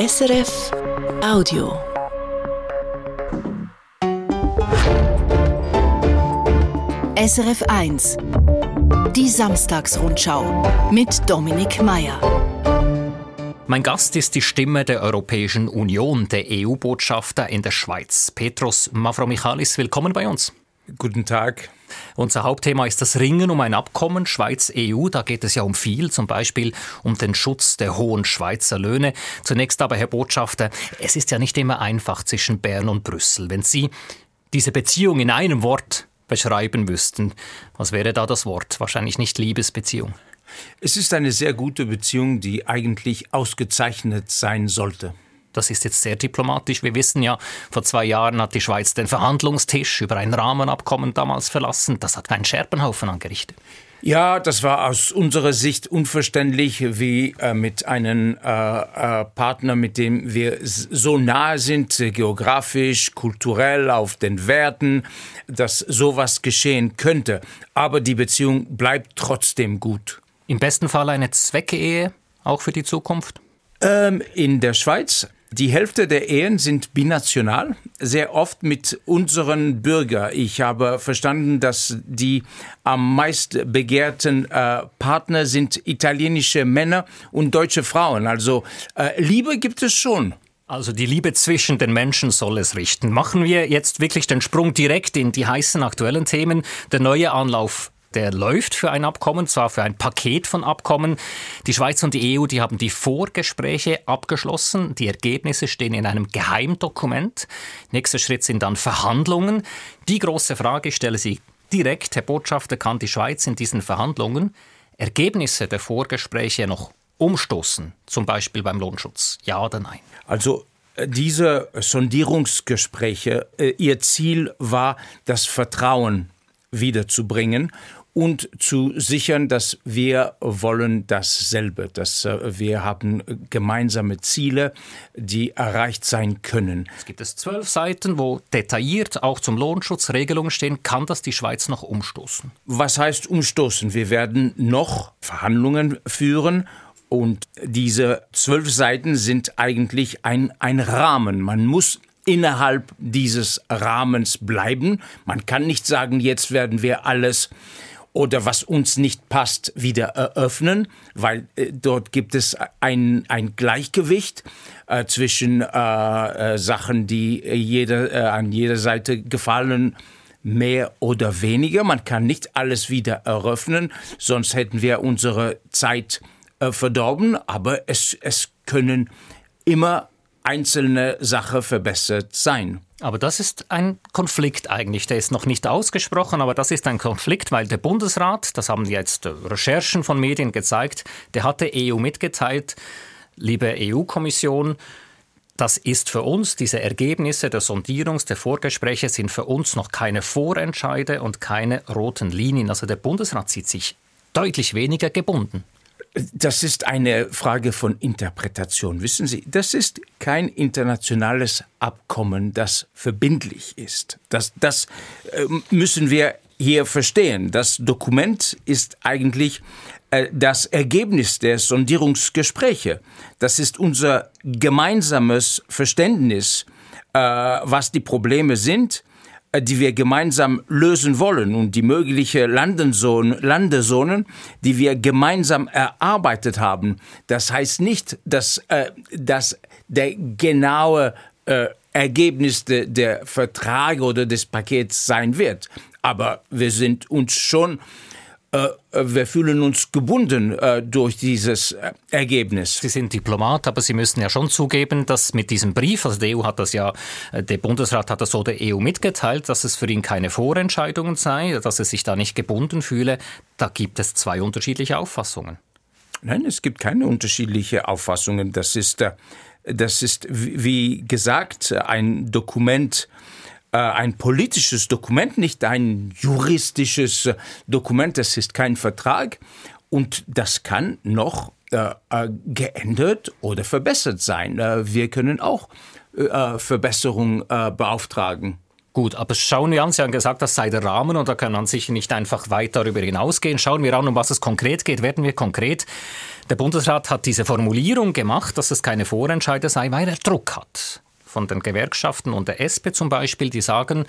SRF Audio. SRF 1 Die Samstagsrundschau mit Dominik Mayer. Mein Gast ist die Stimme der Europäischen Union, der EU-Botschafter in der Schweiz. Petros Mavromichalis, willkommen bei uns. Guten Tag. Unser Hauptthema ist das Ringen um ein Abkommen Schweiz-EU. Da geht es ja um viel, zum Beispiel um den Schutz der hohen Schweizer Löhne. Zunächst aber, Herr Botschafter, es ist ja nicht immer einfach zwischen Bern und Brüssel. Wenn Sie diese Beziehung in einem Wort beschreiben müssten, was wäre da das Wort? Wahrscheinlich nicht Liebesbeziehung. Es ist eine sehr gute Beziehung, die eigentlich ausgezeichnet sein sollte. Das ist jetzt sehr diplomatisch. Wir wissen ja, vor zwei Jahren hat die Schweiz den Verhandlungstisch über ein Rahmenabkommen damals verlassen. Das hat einen Scherbenhaufen angerichtet. Ja, das war aus unserer Sicht unverständlich, wie äh, mit einem äh, äh, Partner, mit dem wir so nahe sind, äh, geografisch, kulturell, auf den Werten, dass sowas geschehen könnte. Aber die Beziehung bleibt trotzdem gut. Im besten Fall eine Zweckehe, auch für die Zukunft? Ähm, in der Schweiz die Hälfte der Ehen sind binational, sehr oft mit unseren Bürgern. Ich habe verstanden, dass die am meist begehrten äh, Partner sind italienische Männer und deutsche Frauen. Also äh, Liebe gibt es schon. Also die Liebe zwischen den Menschen soll es richten. Machen wir jetzt wirklich den Sprung direkt in die heißen aktuellen Themen. Der neue Anlauf der läuft für ein Abkommen, zwar für ein Paket von Abkommen. Die Schweiz und die EU, die haben die Vorgespräche abgeschlossen. Die Ergebnisse stehen in einem Geheimdokument. Nächster Schritt sind dann Verhandlungen. Die große Frage stelle Sie direkt, Herr Botschafter, kann die Schweiz in diesen Verhandlungen Ergebnisse der Vorgespräche noch umstoßen, zum Beispiel beim Lohnschutz? Ja oder nein? Also äh, diese Sondierungsgespräche, äh, ihr Ziel war, das Vertrauen wiederzubringen und zu sichern, dass wir wollen dasselbe, dass äh, wir haben gemeinsame Ziele, die erreicht sein können. Es gibt es zwölf Seiten, wo detailliert auch zum Lohnschutz Regelungen stehen. Kann das die Schweiz noch umstoßen? Was heißt umstoßen? Wir werden noch Verhandlungen führen und diese zwölf Seiten sind eigentlich ein, ein Rahmen. Man muss innerhalb dieses Rahmens bleiben. Man kann nicht sagen, jetzt werden wir alles oder was uns nicht passt, wieder eröffnen, weil äh, dort gibt es ein, ein Gleichgewicht äh, zwischen äh, äh Sachen, die jeder, äh, an jeder Seite gefallen, mehr oder weniger. Man kann nicht alles wieder eröffnen, sonst hätten wir unsere Zeit äh, verdorben, aber es, es können immer einzelne Sache verbessert sein. Aber das ist ein Konflikt eigentlich. Der ist noch nicht ausgesprochen, aber das ist ein Konflikt, weil der Bundesrat, das haben jetzt Recherchen von Medien gezeigt, der hat der EU mitgeteilt, liebe EU-Kommission, das ist für uns, diese Ergebnisse der Sondierungs-, der Vorgespräche sind für uns noch keine Vorentscheide und keine roten Linien. Also der Bundesrat sieht sich deutlich weniger gebunden. Das ist eine Frage von Interpretation. Wissen Sie, das ist kein internationales Abkommen, das verbindlich ist. Das, das äh, müssen wir hier verstehen. Das Dokument ist eigentlich äh, das Ergebnis der Sondierungsgespräche. Das ist unser gemeinsames Verständnis, äh, was die Probleme sind die wir gemeinsam lösen wollen und die mögliche Landezonen, die wir gemeinsam erarbeitet haben. Das heißt nicht, dass, äh, dass der genaue äh, Ergebnis de, der Verträge oder des Pakets sein wird. Aber wir sind uns schon äh, wir fühlen uns gebunden äh, durch dieses äh, Ergebnis. Sie sind Diplomat, aber Sie müssen ja schon zugeben, dass mit diesem Brief, also der EU hat das ja, der Bundesrat hat das so der EU mitgeteilt, dass es für ihn keine Vorentscheidungen sei, dass er sich da nicht gebunden fühle. Da gibt es zwei unterschiedliche Auffassungen. Nein, es gibt keine unterschiedlichen Auffassungen. Das ist, das ist wie gesagt ein Dokument, äh, ein politisches Dokument, nicht ein juristisches äh, Dokument, das ist kein Vertrag und das kann noch äh, äh geändert oder verbessert sein. Äh, wir können auch äh, Verbesserungen beauftragen. Gut, aber schauen wir an, Sie haben gesagt, das sei der Rahmen und da kann man sicher nicht einfach weit darüber hinausgehen. Schauen wir an, um was es konkret geht. Werden wir konkret. Der Bundesrat hat diese Formulierung gemacht, dass es keine Vorentscheide sei, weil er Druck hat. Von den Gewerkschaften und der SP zum Beispiel, die sagen,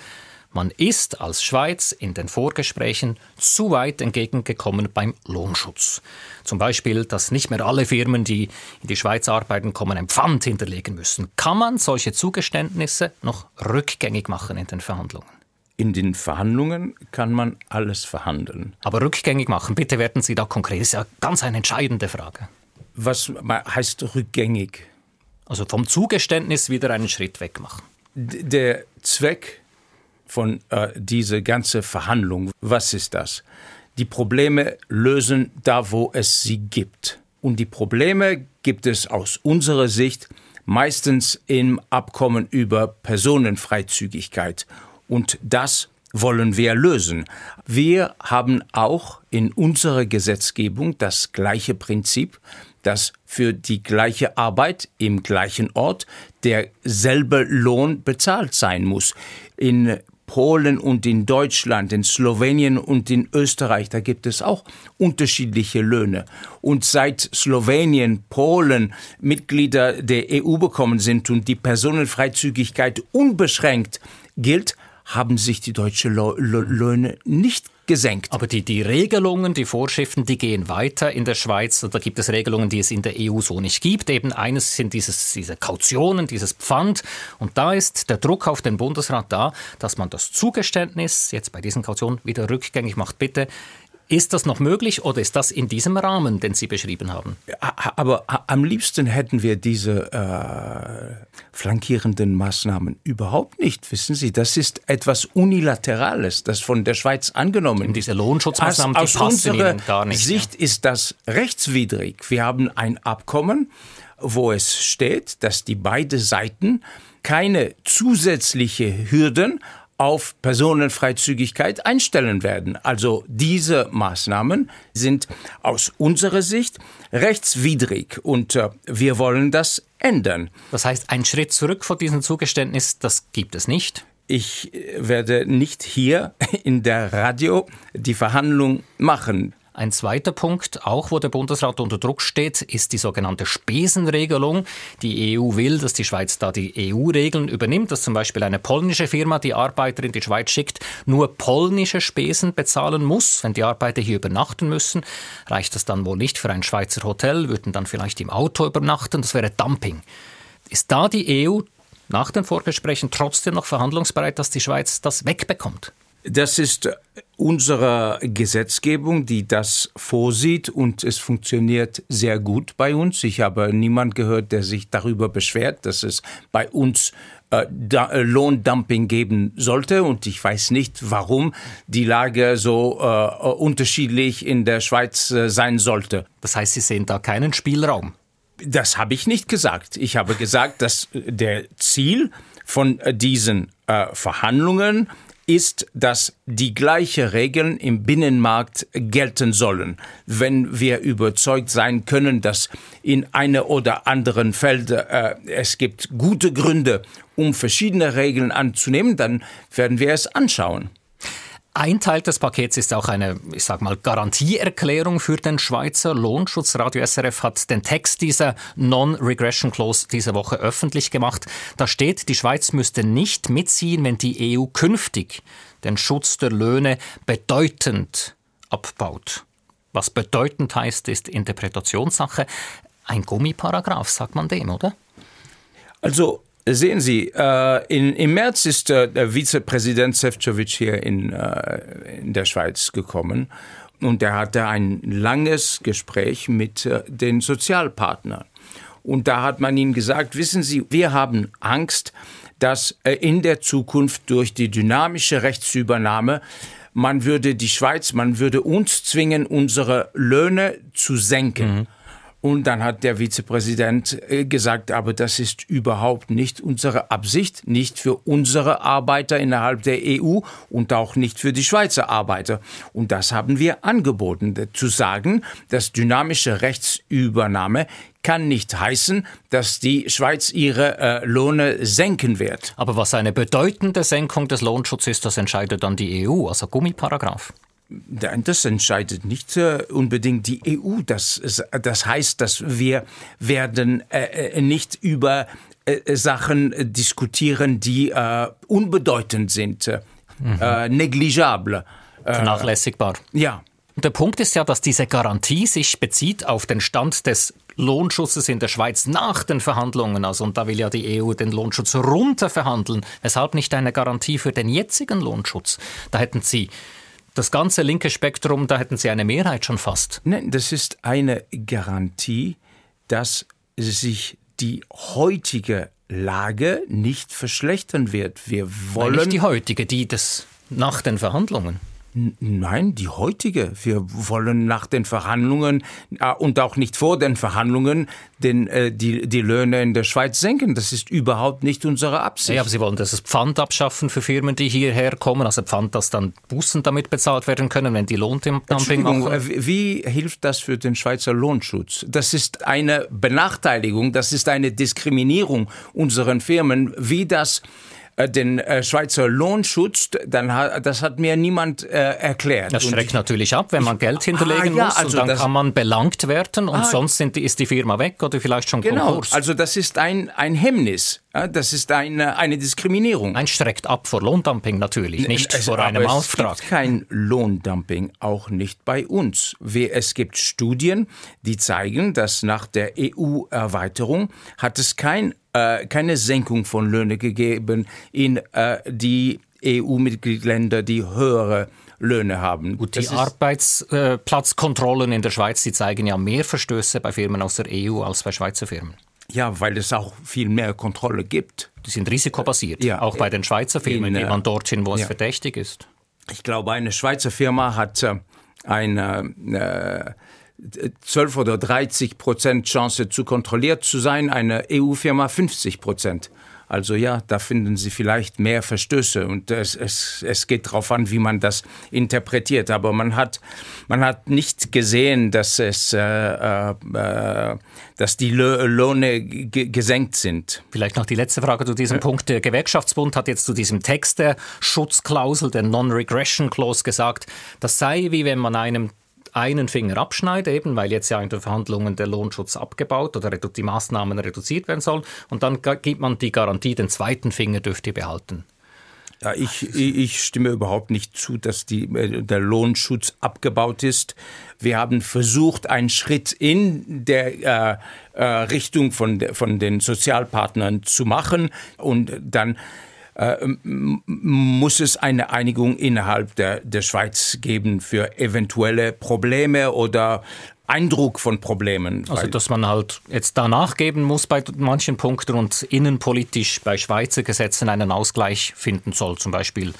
man ist als Schweiz in den Vorgesprächen zu weit entgegengekommen beim Lohnschutz. Zum Beispiel, dass nicht mehr alle Firmen, die in die Schweiz arbeiten, kommen, ein Pfand hinterlegen müssen. Kann man solche Zugeständnisse noch rückgängig machen in den Verhandlungen? In den Verhandlungen kann man alles verhandeln. Aber rückgängig machen, bitte werden Sie da konkret. Das ist ja ganz eine entscheidende Frage. Was heißt rückgängig? Also vom Zugeständnis wieder einen Schritt weg machen. Der Zweck von äh, dieser ganzen Verhandlung. Was ist das? Die Probleme lösen da, wo es sie gibt. Und die Probleme gibt es aus unserer Sicht meistens im Abkommen über Personenfreizügigkeit. Und das wollen wir lösen. Wir haben auch in unserer Gesetzgebung das gleiche Prinzip, dass für die gleiche Arbeit im gleichen Ort derselbe Lohn bezahlt sein muss. In Polen und in Deutschland, in Slowenien und in Österreich, da gibt es auch unterschiedliche Löhne. Und seit Slowenien, Polen Mitglieder der EU bekommen sind und die Personenfreizügigkeit unbeschränkt gilt, haben sich die deutschen Löhne nicht gesenkt. Aber die, die Regelungen, die Vorschriften, die gehen weiter in der Schweiz. Da gibt es Regelungen, die es in der EU so nicht gibt. Eben eines sind dieses, diese Kautionen, dieses Pfand. Und da ist der Druck auf den Bundesrat da, dass man das Zugeständnis jetzt bei diesen Kautionen wieder rückgängig macht. Bitte ist das noch möglich oder ist das in diesem Rahmen, den Sie beschrieben haben? Aber am liebsten hätten wir diese äh, flankierenden Maßnahmen überhaupt nicht. Wissen Sie, das ist etwas Unilaterales, das von der Schweiz angenommen ist. Diese Lohnschutzmaßnahmen, aus, die aus passen Ihnen gar nicht. Sicht ja. ist das rechtswidrig. Wir haben ein Abkommen, wo es steht, dass die beiden Seiten keine zusätzliche Hürden auf Personenfreizügigkeit einstellen werden. Also diese Maßnahmen sind aus unserer Sicht rechtswidrig und äh, wir wollen das ändern. Das heißt, ein Schritt zurück vor diesem Zugeständnis, das gibt es nicht? Ich werde nicht hier in der Radio die Verhandlung machen. Ein zweiter Punkt, auch wo der Bundesrat unter Druck steht, ist die sogenannte Spesenregelung. Die EU will, dass die Schweiz da die EU-Regeln übernimmt, dass zum Beispiel eine polnische Firma, die Arbeiter in die Schweiz schickt, nur polnische Spesen bezahlen muss. Wenn die Arbeiter hier übernachten müssen, reicht das dann wohl nicht für ein Schweizer Hotel, würden dann vielleicht im Auto übernachten. Das wäre Dumping. Ist da die EU nach den Vorgesprächen trotzdem noch verhandlungsbereit, dass die Schweiz das wegbekommt? Das ist unsere Gesetzgebung, die das vorsieht und es funktioniert sehr gut bei uns. Ich habe niemand gehört, der sich darüber beschwert, dass es bei uns äh, äh, Lohndumping geben sollte und ich weiß nicht, warum die Lage so äh, unterschiedlich in der Schweiz äh, sein sollte. Das heißt, Sie sehen da keinen Spielraum? Das habe ich nicht gesagt. Ich habe gesagt, dass der Ziel von diesen äh, Verhandlungen ist, dass die gleichen Regeln im Binnenmarkt gelten sollen. Wenn wir überzeugt sein können, dass in einer oder anderen Feld äh, es gibt gute Gründe, um verschiedene Regeln anzunehmen, dann werden wir es anschauen. Ein Teil des Pakets ist auch eine, ich sag mal, Garantieerklärung für den Schweizer Lohnschutz. Radio SRF hat den Text dieser Non-Regression Clause diese Woche öffentlich gemacht. Da steht, die Schweiz müsste nicht mitziehen, wenn die EU künftig den Schutz der Löhne bedeutend abbaut. Was bedeutend heißt, ist Interpretationssache. Ein Gummiparagraph, sagt man dem, oder? Also Sehen Sie, äh, in, im März ist äh, der Vizepräsident Sefcovic hier in, äh, in der Schweiz gekommen und er hatte ein langes Gespräch mit äh, den Sozialpartnern. Und da hat man ihm gesagt, wissen Sie, wir haben Angst, dass äh, in der Zukunft durch die dynamische Rechtsübernahme man würde die Schweiz, man würde uns zwingen, unsere Löhne zu senken. Mhm. Und dann hat der Vizepräsident äh, gesagt, aber das ist überhaupt nicht unsere Absicht, nicht für unsere Arbeiter innerhalb der EU und auch nicht für die Schweizer Arbeiter. Und das haben wir angeboten, zu sagen, dass dynamische Rechtsübernahme kann nicht heißen, dass die Schweiz ihre äh, Lohne senken wird. Aber was eine bedeutende Senkung des Lohnschutzes ist, das entscheidet dann die EU, also Gummiparagraph. Das entscheidet nicht äh, unbedingt die EU. Das, das heißt, dass wir werden äh, nicht über Sachen diskutieren, die unbedeutend sind, mhm. negligible. Vernachlässigbar. Ja. Der Punkt ist ja, dass diese Garantie sich bezieht auf den Stand des Lohnschutzes in der Schweiz nach den Verhandlungen. Also, und da will ja die EU den Lohnschutz runter verhandeln. Weshalb nicht eine Garantie für den jetzigen Lohnschutz? Da hätten Sie das ganze linke Spektrum, da hätten Sie eine Mehrheit schon fast. Nein, das ist eine Garantie, dass sich die heutige Lage nicht verschlechtern wird. Wir wollen. Nein, nicht die heutige, die des nach den Verhandlungen. Nein, die heutige. Wir wollen nach den Verhandlungen äh, und auch nicht vor den Verhandlungen den, äh, die, die Löhne in der Schweiz senken. Das ist überhaupt nicht unsere Absicht. Ja, aber Sie wollen das Pfand abschaffen für Firmen, die hierher kommen. Also Pfand, dass dann Bussen damit bezahlt werden können, wenn die Lohndumping machen. Äh, wie hilft das für den Schweizer Lohnschutz? Das ist eine Benachteiligung, das ist eine Diskriminierung unseren Firmen, wie das äh, den äh, Schweizer Lohnschutz, dann hat, das hat mir niemand äh, erklärt. Das schreckt natürlich ab, wenn man Geld hinterlegen ah, ja, muss also und dann kann man belangt werden und ah, sonst sind, ist die Firma weg oder vielleicht schon genau, Konkurs. Also das ist ein, ein Hemmnis. Das ist eine, eine Diskriminierung. Ein schreckt ab vor Lohndumping natürlich, nicht es, vor einem aber Auftrag. Es gibt kein Lohndumping, auch nicht bei uns. Es gibt Studien, die zeigen, dass nach der EU-Erweiterung hat es kein äh, keine Senkung von Löhnen gegeben in äh, die EU-Mitgliedsländer, die höhere Löhne haben. Gut, die Arbeitsplatzkontrollen in der Schweiz, die zeigen ja mehr Verstöße bei Firmen aus der EU als bei Schweizer Firmen. Ja, weil es auch viel mehr Kontrolle gibt. Die sind risikobasiert, ja, auch bei den Schweizer Firmen, geht man dorthin, wo es ja. verdächtig ist. Ich glaube, eine Schweizer Firma hat äh, eine äh, 12 oder 30 Prozent Chance zu kontrolliert zu sein, eine EU-Firma 50 Prozent. Also ja, da finden Sie vielleicht mehr Verstöße und es, es, es geht darauf an, wie man das interpretiert. Aber man hat, man hat nicht gesehen, dass, es, äh, äh, dass die Lohne gesenkt sind. Vielleicht noch die letzte Frage zu diesem ja. Punkt. Der Gewerkschaftsbund hat jetzt zu diesem Text der Schutzklausel, der Non-Regression Clause gesagt, das sei wie wenn man einem einen Finger abschneide, eben weil jetzt ja in den Verhandlungen der Lohnschutz abgebaut oder die Maßnahmen reduziert werden sollen. Und dann gibt man die Garantie, den zweiten Finger dürft ihr behalten. Ja, ich, ich stimme überhaupt nicht zu, dass die, äh, der Lohnschutz abgebaut ist. Wir haben versucht, einen Schritt in der äh, äh, Richtung von, von den Sozialpartnern zu machen und dann äh, muss es eine Einigung innerhalb der, der Schweiz geben für eventuelle Probleme oder Eindruck von Problemen. Also, dass man halt jetzt danach geben muss bei manchen Punkten und innenpolitisch bei Schweizer Gesetzen einen Ausgleich finden soll, zum Beispiel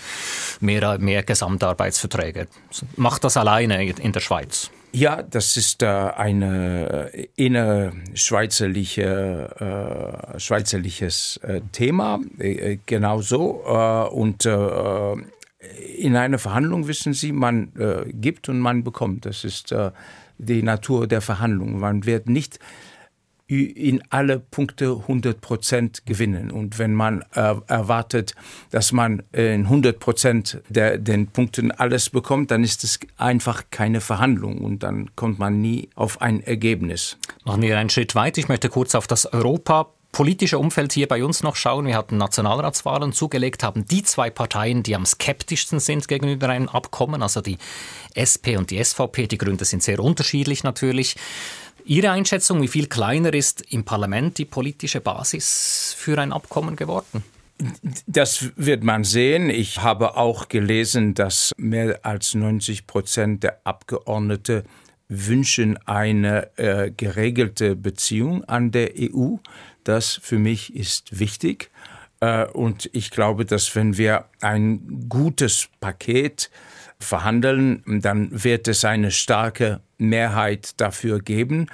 mehr, mehr Gesamtarbeitsverträge. Macht das alleine in der Schweiz? Ja, das ist äh, eine äh, innerschweizerliche, äh, schweizerliches äh, Thema, äh, genau so. Äh, und äh, in einer Verhandlung wissen Sie, man äh, gibt und man bekommt. Das ist äh, die Natur der Verhandlung. Man wird nicht in alle Punkte 100 Prozent gewinnen. Und wenn man äh, erwartet, dass man in 100 Prozent der den Punkten alles bekommt, dann ist es einfach keine Verhandlung und dann kommt man nie auf ein Ergebnis. Machen wir einen Schritt weiter. Ich möchte kurz auf das Europa politische Umfeld hier bei uns noch schauen. Wir hatten Nationalratswahlen zugelegt, haben die zwei Parteien, die am skeptischsten sind gegenüber einem Abkommen, also die SP und die SVP. Die Gründe sind sehr unterschiedlich natürlich. Ihre Einschätzung, wie viel kleiner ist im Parlament die politische Basis für ein Abkommen geworden? Das wird man sehen. Ich habe auch gelesen, dass mehr als 90 Prozent der Abgeordnete wünschen eine äh, geregelte Beziehung an der EU. Das für mich ist wichtig. Äh, und ich glaube, dass wenn wir ein gutes Paket verhandeln, dann wird es eine starke Mehrheit dafür geben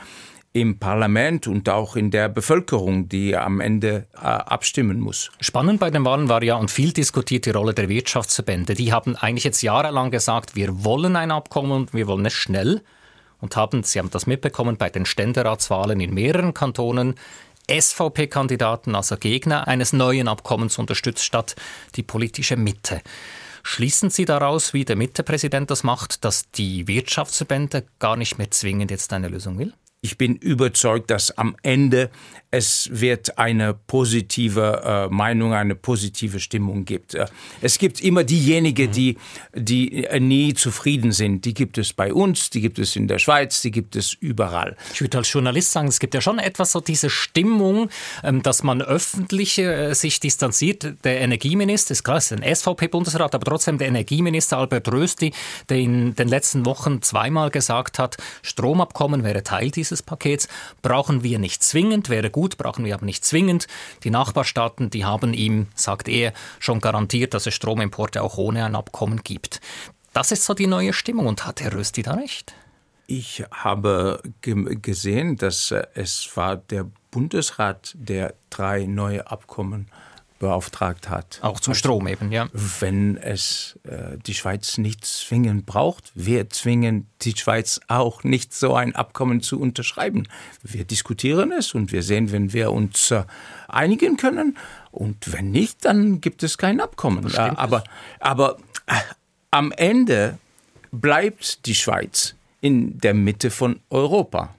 im Parlament und auch in der Bevölkerung, die am Ende äh, abstimmen muss. Spannend bei den Wahlen war ja und viel diskutiert die Rolle der Wirtschaftsverbände. Die haben eigentlich jetzt jahrelang gesagt, wir wollen ein Abkommen und wir wollen es schnell und haben, Sie haben das mitbekommen, bei den Ständeratswahlen in mehreren Kantonen SVP-Kandidaten, also Gegner eines neuen Abkommens unterstützt, statt die politische Mitte. Schließen Sie daraus, wie der Mittepräsident das macht, dass die Wirtschaftsverbände gar nicht mehr zwingend jetzt eine Lösung will? Ich bin überzeugt, dass am Ende es wird eine positive äh, Meinung, eine positive Stimmung gibt. Äh, es gibt immer diejenigen, mhm. die, die äh, nie zufrieden sind. Die gibt es bei uns, die gibt es in der Schweiz, die gibt es überall. Ich würde als Journalist sagen, es gibt ja schon etwas so diese Stimmung, ähm, dass man öffentlich äh, sich distanziert. Der Energieminister, ist klar, ist ein SVP-Bundesrat, aber trotzdem der Energieminister Albert Rösti, der in den letzten Wochen zweimal gesagt hat, Stromabkommen wäre Teil dieses dieses Pakets brauchen wir nicht zwingend, wäre gut, brauchen wir aber nicht zwingend. Die Nachbarstaaten, die haben ihm, sagt er, schon garantiert, dass es Stromimporte auch ohne ein Abkommen gibt. Das ist so die neue Stimmung und hat Herr Rösti da recht? Ich habe gesehen, dass es war der Bundesrat, der drei neue Abkommen beauftragt hat. Auch zum Strom eben, ja. Wenn es äh, die Schweiz nicht zwingend braucht, wir zwingen die Schweiz auch nicht so ein Abkommen zu unterschreiben. Wir diskutieren es und wir sehen, wenn wir uns äh, einigen können und wenn nicht, dann gibt es kein Abkommen. Äh, aber aber äh, am Ende bleibt die Schweiz in der Mitte von Europa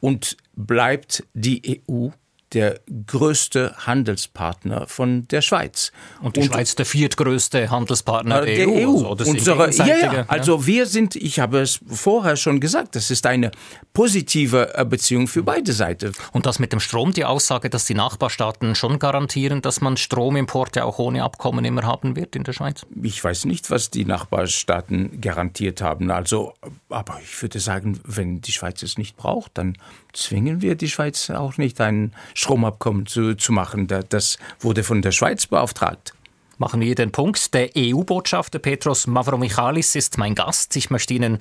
und bleibt die EU der größte Handelspartner von der Schweiz. Und die und, Schweiz der viertgrößte Handelspartner der, der EU. EU. Also Unsere, ja, ja, also wir sind, ich habe es vorher schon gesagt, das ist eine positive äh, Beziehung für beide Seiten. Und das mit dem Strom, die Aussage, dass die Nachbarstaaten schon garantieren, dass man Stromimporte auch ohne Abkommen immer haben wird in der Schweiz? Ich weiß nicht, was die Nachbarstaaten garantiert haben. Also, aber ich würde sagen, wenn die Schweiz es nicht braucht, dann zwingen wir die Schweiz auch nicht, ein Stromabkommen zu, zu machen. Das wurde von der Schweiz beauftragt. Machen wir den Punkt. Der EU-Botschafter Petros Mavromichalis ist mein Gast. Ich möchte Ihnen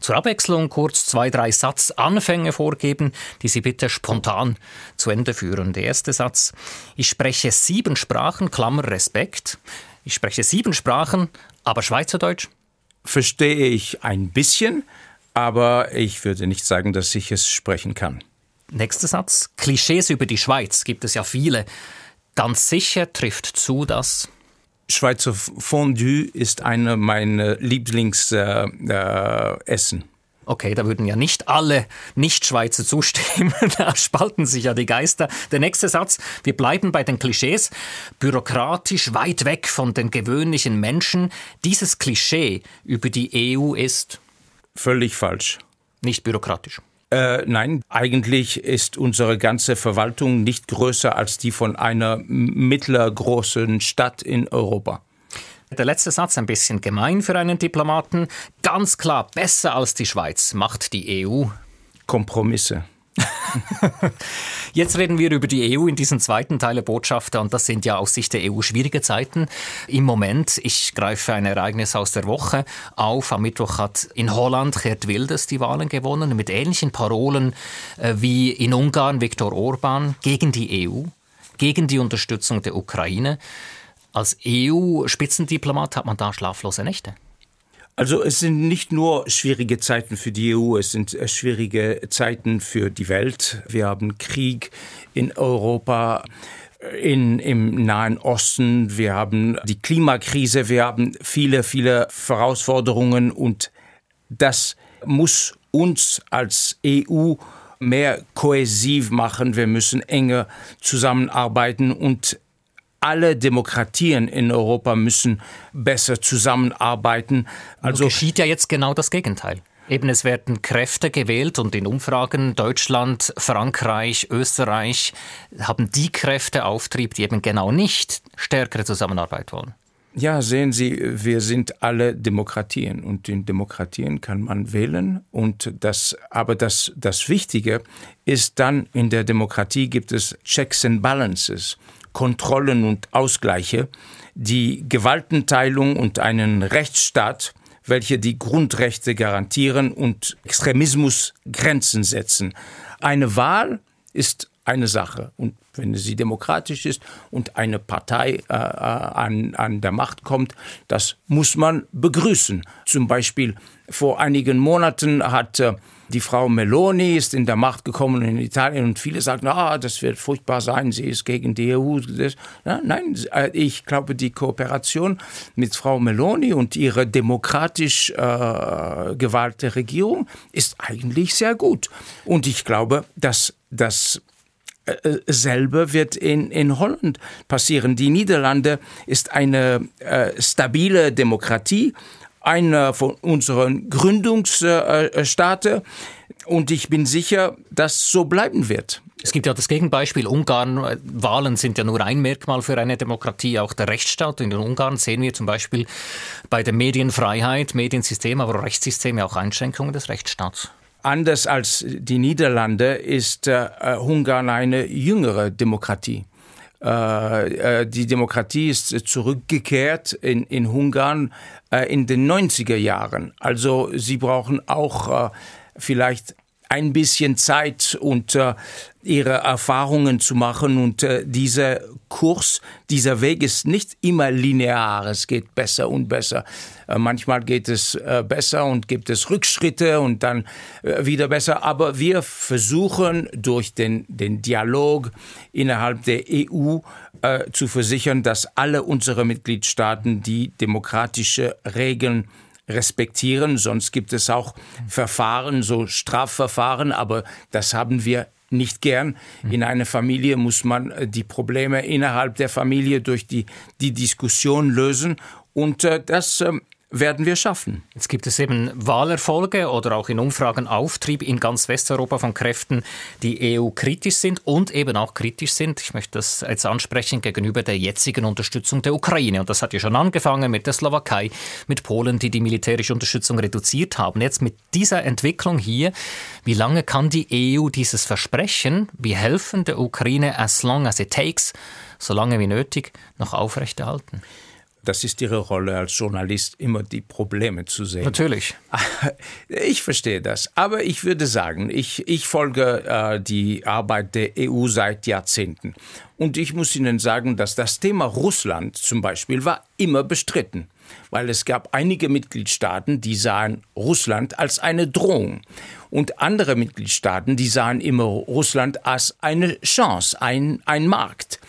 zur Abwechslung kurz zwei, drei Satzanfänge vorgeben, die Sie bitte spontan zu Ende führen. Der erste Satz. Ich spreche sieben Sprachen, Klammer Respekt. Ich spreche sieben Sprachen, aber Schweizerdeutsch? Verstehe ich ein bisschen aber ich würde nicht sagen, dass ich es sprechen kann. Nächster Satz. Klischees über die Schweiz gibt es ja viele. Ganz sicher trifft zu, dass Schweizer Fondue ist eine meiner Lieblingsessen. Äh, äh, Okay, da würden ja nicht alle Nicht-Schweizer zustimmen. da spalten sich ja die Geister. Der nächste Satz. Wir bleiben bei den Klischees. Bürokratisch weit weg von den gewöhnlichen Menschen. Dieses Klischee über die EU ist Völlig falsch. Nicht bürokratisch. Äh, nein, eigentlich ist unsere ganze Verwaltung nicht größer als die von einer mittlergroßen Stadt in Europa. Der letzte Satz ein bisschen gemein für einen Diplomaten. Ganz klar, besser als die Schweiz macht die EU. Kompromisse. Jetzt reden wir über die EU in diesem zweiten Teil der Botschafter und das sind ja aus Sicht der EU schwierige Zeiten im Moment. Ich greife ein Ereignis aus der Woche auf. Am Mittwoch hat in Holland Gerd Wilders die Wahlen gewonnen mit ähnlichen Parolen äh, wie in Ungarn Viktor Orban gegen die EU, gegen die Unterstützung der Ukraine. Als EU-Spitzendiplomat hat man da schlaflose Nächte. Also es sind nicht nur schwierige Zeiten für die EU, es sind äh, schwierige Zeiten für die Welt. Wir haben Krieg in Europa. Äh, in, im Nahen Osten, wir haben die Klimakrise, wir haben viele, viele Herausforderungen und das muss uns als EU mehr kohäsiv machen. Wir müssen enger zusammenarbeiten und alle Demokratien in Europa müssen besser zusammenarbeiten. Also geschieht ja jetzt genau das Gegenteil. Eben, es werden Kräfte gewählt und in Umfragen Deutschland, Frankreich, Österreich haben die Kräfte Auftrieb, die eben genau nicht stärkere Zusammenarbeit wollen. Ja, sehen Sie, wir sind alle Demokratien und in Demokratien kann man wählen und das, aber das, das Wichtige ist dann in der Demokratie gibt es Checks and Balances. Kontrollen und Ausgleiche, die Gewaltenteilung und einen Rechtsstaat, welche die Grundrechte garantieren und Extremismus Grenzen setzen. Eine Wahl ist eine Sache. Und wenn sie demokratisch ist und eine Partei äh, äh an, an der Macht kommt, das muss man begrüßen. Zum Beispiel vor einigen Monaten hat äh, Die Frau Meloni ist in der Macht gekommen in Italien und viele sagen, ah, das wird furchtbar sein, sie ist gegen die EU. Ja, nein, äh, ich glaube, die Kooperation mit Frau Meloni und ihre demokratisch äh, gewählte Regierung ist eigentlich sehr gut. Und ich glaube, dass das äh, äh, selber wird in, in Holland passieren. Die Niederlande ist eine äh, stabile Demokratie einer von unseren Gründungsstaaten. Und ich bin sicher, dass so bleiben wird. Es gibt ja das Gegenbeispiel Ungarn. Wahlen sind ja nur ein Merkmal für eine Demokratie, auch der Rechtsstaat. In Ungarn sehen wir zum Beispiel bei der Medienfreiheit, Mediensystem, aber Rechtssystem ja auch Einschränkungen des Rechtsstaats. Anders als die Niederlande ist äh, Ungarn eine jüngere Demokratie. Äh, äh, die Demokratie ist zurückgekehrt in, in Ungarn äh, in den 90er Jahren. Also sie brauchen auch vielleicht ein bisschen Zeit und äh, ihre Erfahrungen zu machen. Und äh, dieser Kurs, dieser Weg ist nicht immer linear. Es geht besser und besser. Äh, manchmal geht es äh, besser und gibt es Rückschritte und dann äh, wieder besser. Aber wir versuchen durch den, den Dialog innerhalb der EU äh, zu versichern, dass alle unsere Mitgliedstaaten die demokratische Regeln respektieren, sonst gibt es auch Verfahren, so Strafverfahren, aber das haben wir nicht gern. In einer Familie muss man äh, die Probleme innerhalb der Familie durch die, die Diskussion lösen und äh, das ähm, werden wir schaffen. Jetzt gibt es eben Wahlerfolge oder auch in Umfragen Auftrieb in ganz Westeuropa von Kräften, die EU-kritisch sind und eben auch kritisch sind. Ich möchte das jetzt ansprechen gegenüber der jetzigen Unterstützung der Ukraine. Und das hat ja schon angefangen mit der Slowakei, mit Polen, die die militärische Unterstützung reduziert haben. Jetzt mit dieser Entwicklung hier, wie lange kann die EU dieses Versprechen, wir helfen der Ukraine as long as it takes, so lange wie nötig, noch aufrechterhalten? Das ist Ihre Rolle als Journalist, immer die Probleme zu sehen. Natürlich. Ich verstehe das. Aber ich würde sagen, ich, ich folge äh, die Arbeit der EU seit Jahrzehnten. Und ich muss Ihnen sagen, dass das Thema Russland zum Beispiel war immer bestritten. Weil es gab einige Mitgliedstaaten, die sahen Russland als eine Drohung. Und andere Mitgliedstaaten, die sahen immer Russland als eine Chance, ein, ein Markt.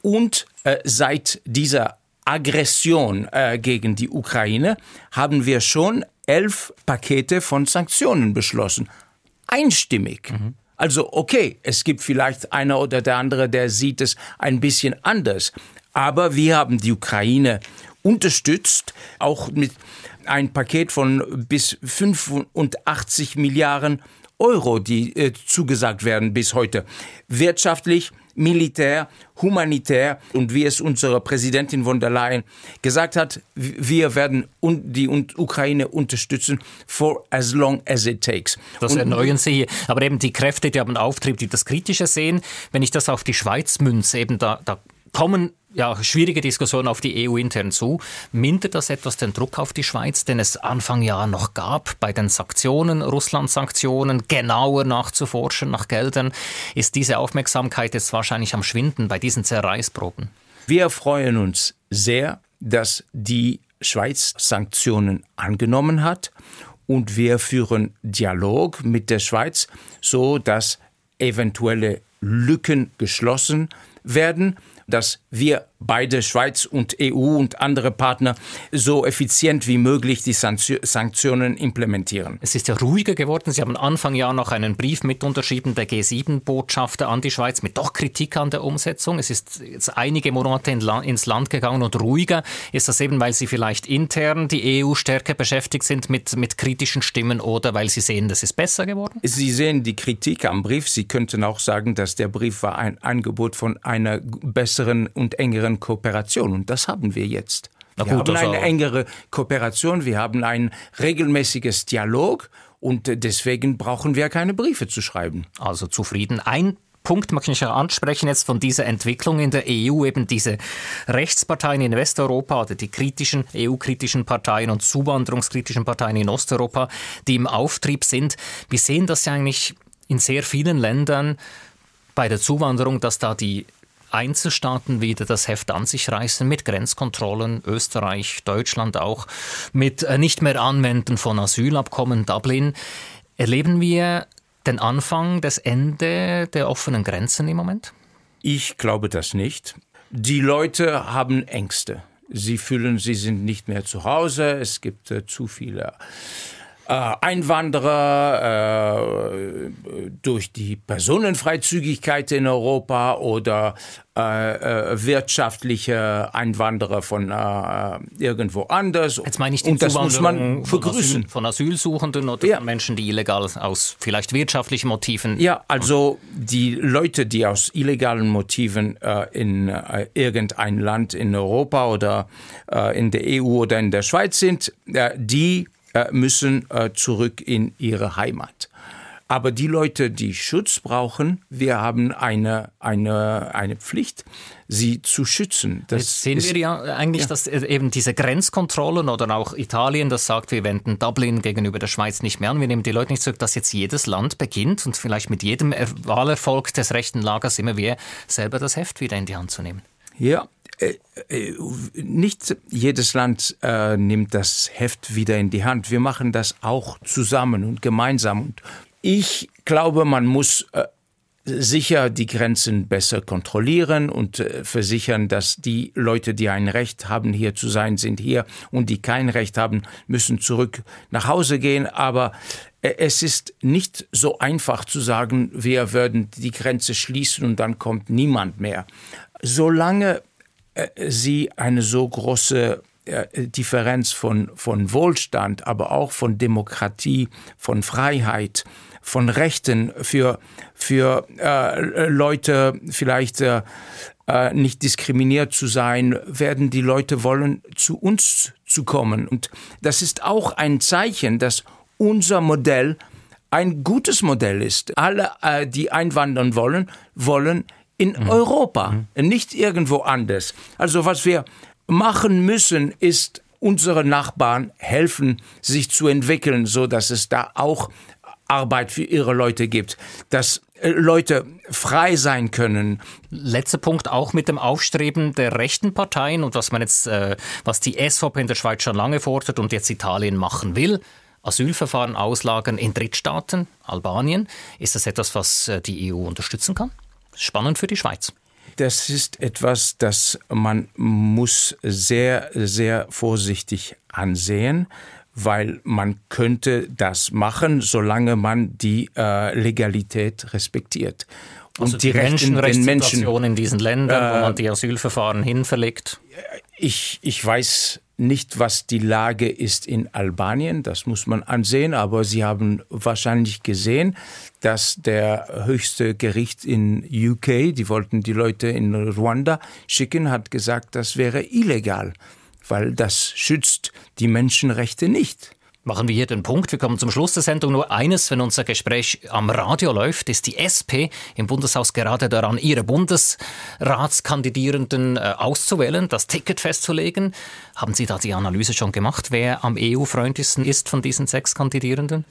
Und äh, seit dieser Aggression äh, gegen die Ukraine haben wir schon elf Pakete von Sanktionen beschlossen. Einstimmig. Mhm. Also okay, es gibt vielleicht einer oder der andere, der sieht es ein bisschen anders. Aber wir haben die Ukraine unterstützt, auch mit ein Paket von bis 85 Milliarden Euro, die äh, zugesagt werden bis heute. Wirtschaftlich militär, humanitär und wie es unsere Präsidentin von der Leyen gesagt hat, wir werden die Ukraine unterstützen for as long as it takes. Das und erneuern Sie hier. Aber eben die Kräfte, die haben Auftrieb, die das Kritische sehen, wenn ich das auf die Schweiz münze, eben da, da kommen ja, schwierige Diskussion auf die EU intern zu. Mindert das etwas den Druck auf die Schweiz, den es Anfang Jahr noch gab, bei den Sanktionen, Russland-Sanktionen, genauer nachzuforschen nach Geldern? Ist diese Aufmerksamkeit jetzt wahrscheinlich am Schwinden bei diesen Zerreißproben? Wir freuen uns sehr, dass die Schweiz Sanktionen angenommen hat und wir führen Dialog mit der Schweiz, so dass eventuelle Lücken geschlossen werden dass wir beide Schweiz und EU und andere Partner so effizient wie möglich die Sanktionen implementieren. Es ist ja ruhiger geworden. Sie haben Anfang Jahr noch einen Brief mit unterschrieben der G7-Botschafter an die Schweiz mit doch Kritik an der Umsetzung. Es ist jetzt einige Monate ins Land gegangen und ruhiger. Ist das eben, weil Sie vielleicht intern die EU stärker beschäftigt sind mit, mit kritischen Stimmen oder weil Sie sehen, das ist besser geworden? Sie sehen die Kritik am Brief. Sie könnten auch sagen, dass der Brief war ein Angebot von einer besseren und engeren engeren Kooperation. Und das haben wir jetzt. wir gut, haben eine engere Kooperation, wir haben ein regelmäßiges Dialog und deswegen brauchen wir keine Briefe zu schreiben. Also zufrieden. Ein Punkt möchte ich ansprechen jetzt von dieser Entwicklung in der EU, eben diese Rechtsparteien in Westeuropa oder die kritischen, EU-kritischen Parteien und zuwanderungskritischen Parteien in Osteuropa, die im Auftrieb sind. Wir sehen das ja eigentlich in sehr vielen Ländern bei der Zuwanderung, dass da die Einzelstaaten wieder das Heft an sich reißen mit Grenzkontrollen, Österreich, Deutschland auch, mit äh, nicht mehr Anwenden von Asylabkommen, Dublin. Erleben wir den Anfang, das Ende der offenen Grenzen im Moment? Ich glaube das nicht. Die Leute haben Ängste. Sie fühlen, sie sind nicht mehr zu Hause. Es gibt äh, zu viele Einwanderer äh, durch die Personenfreizügigkeit in Europa oder äh, äh wirtschaftliche Einwanderer von äh, irgendwo anders. Jetzt meine ich die Und das muss man begrüßen. Von, Asyl, von Asylsuchenden oder ja. Menschen, die illegal aus vielleicht wirtschaftlichen Motiven. Ja, also die Leute, die aus illegalen Motiven äh, in äh, irgendein Land in Europa oder äh, in der EU oder in der Schweiz sind, die äh, müssen äh, zurück in ihre Heimat. Aber die Leute, die Schutz brauchen, wir haben eine, eine, eine Pflicht, sie zu schützen. Das Jetzt sehen wir ja eigentlich, ja. dass äh, eben diese Grenzkontrollen oder auch Italien, das sagt, wir wenden Dublin gegenüber der Schweiz nicht mehr an, wir nehmen die Leute nicht zurück, dass jetzt jedes Land beginnt und vielleicht mit jedem Wahlerfolg des rechten Lagers immer wir selber das Heft wieder in die Hand zu nehmen. Ja, äh, äh, nicht jedes Land äh, nimmt das Heft wieder in die Hand. Wir machen das auch zusammen und gemeinsam. Und ich glaube, man muss äh, sicher die Grenzen besser kontrollieren und äh, versichern, dass die Leute, die ein Recht haben, hier zu sein, sind hier und die kein Recht haben, müssen zurück nach Hause gehen. Aber äh, es ist nicht so einfach zu sagen, wir würden die Grenze schließen und dann kommt niemand mehr. Solange äh, sie eine so große äh, Differenz von, von Wohlstand, aber auch von Demokratie, von Freiheit, von Rechten für, für äh, Leute vielleicht äh, äh, nicht diskriminiert zu sein, werden die Leute wollen, zu uns zu kommen. Und das ist auch ein Zeichen, dass unser Modell ein gutes Modell ist. Alle, äh, die einwandern wollen, wollen in mhm. Europa, mhm. nicht irgendwo anders. Also was wir machen müssen, ist unsere Nachbarn helfen, sich zu entwickeln, so dass es da auch Arbeit für ihre Leute gibt, dass äh, Leute frei sein können. Letzter Punkt auch mit dem Aufstreben der rechten Parteien und was man jetzt, äh, was die SVP in der Schweiz schon lange fordert und jetzt Italien machen will. Asylverfahren auslagern in Drittstaaten, Albanien. Ist das etwas, was äh, die EU unterstützen kann? Spannend für die Schweiz. Das ist etwas, das man muss sehr, sehr vorsichtig ansehen, weil man könnte das machen, solange man die äh, Legalität respektiert. Und also die, die Menschenrechtssituation Menschen, in diesen Ländern, äh, wo man die Asylverfahren hinverlegt? Ich, ich weiß nicht, was die Lage ist in Albanien, das muss man ansehen, aber Sie haben wahrscheinlich gesehen, dass der höchste Gericht in UK, die wollten die Leute in Ruanda schicken, hat gesagt, das wäre illegal, weil das schützt die Menschenrechte nicht. Machen wir hier den Punkt. Wir kommen zum Schluss der Sendung. Nur eines, wenn unser Gespräch am Radio läuft, ist die SP im Bundeshaus gerade daran, ihre Bundesratskandidierenden äh, auszuwählen, das Ticket festzulegen. Haben Sie da die Analyse schon gemacht, wer am EU-freundlichsten ist von diesen sechs Kandidierenden?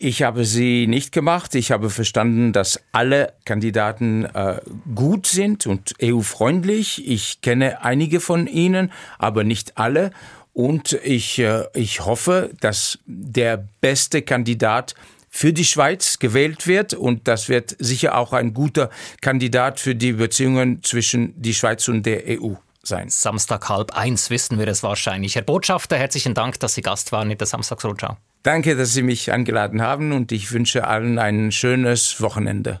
Ich habe sie nicht gemacht. Ich habe verstanden, dass alle Kandidaten äh, gut sind und EU-freundlich. Ich kenne einige von ihnen, aber nicht alle. Und ich, äh, ich hoffe, dass der beste Kandidat für die Schweiz gewählt wird und das wird sicher auch ein guter Kandidat für die Beziehungen zwischen die Schweiz und der EU sein. Samstag halb eins wissen wir es wahrscheinlich. Herr Botschafter, herzlichen Dank, dass Sie Gast waren in der Samstagsrundschau. Danke, dass Sie mich eingeladen haben und ich wünsche allen ein schönes Wochenende.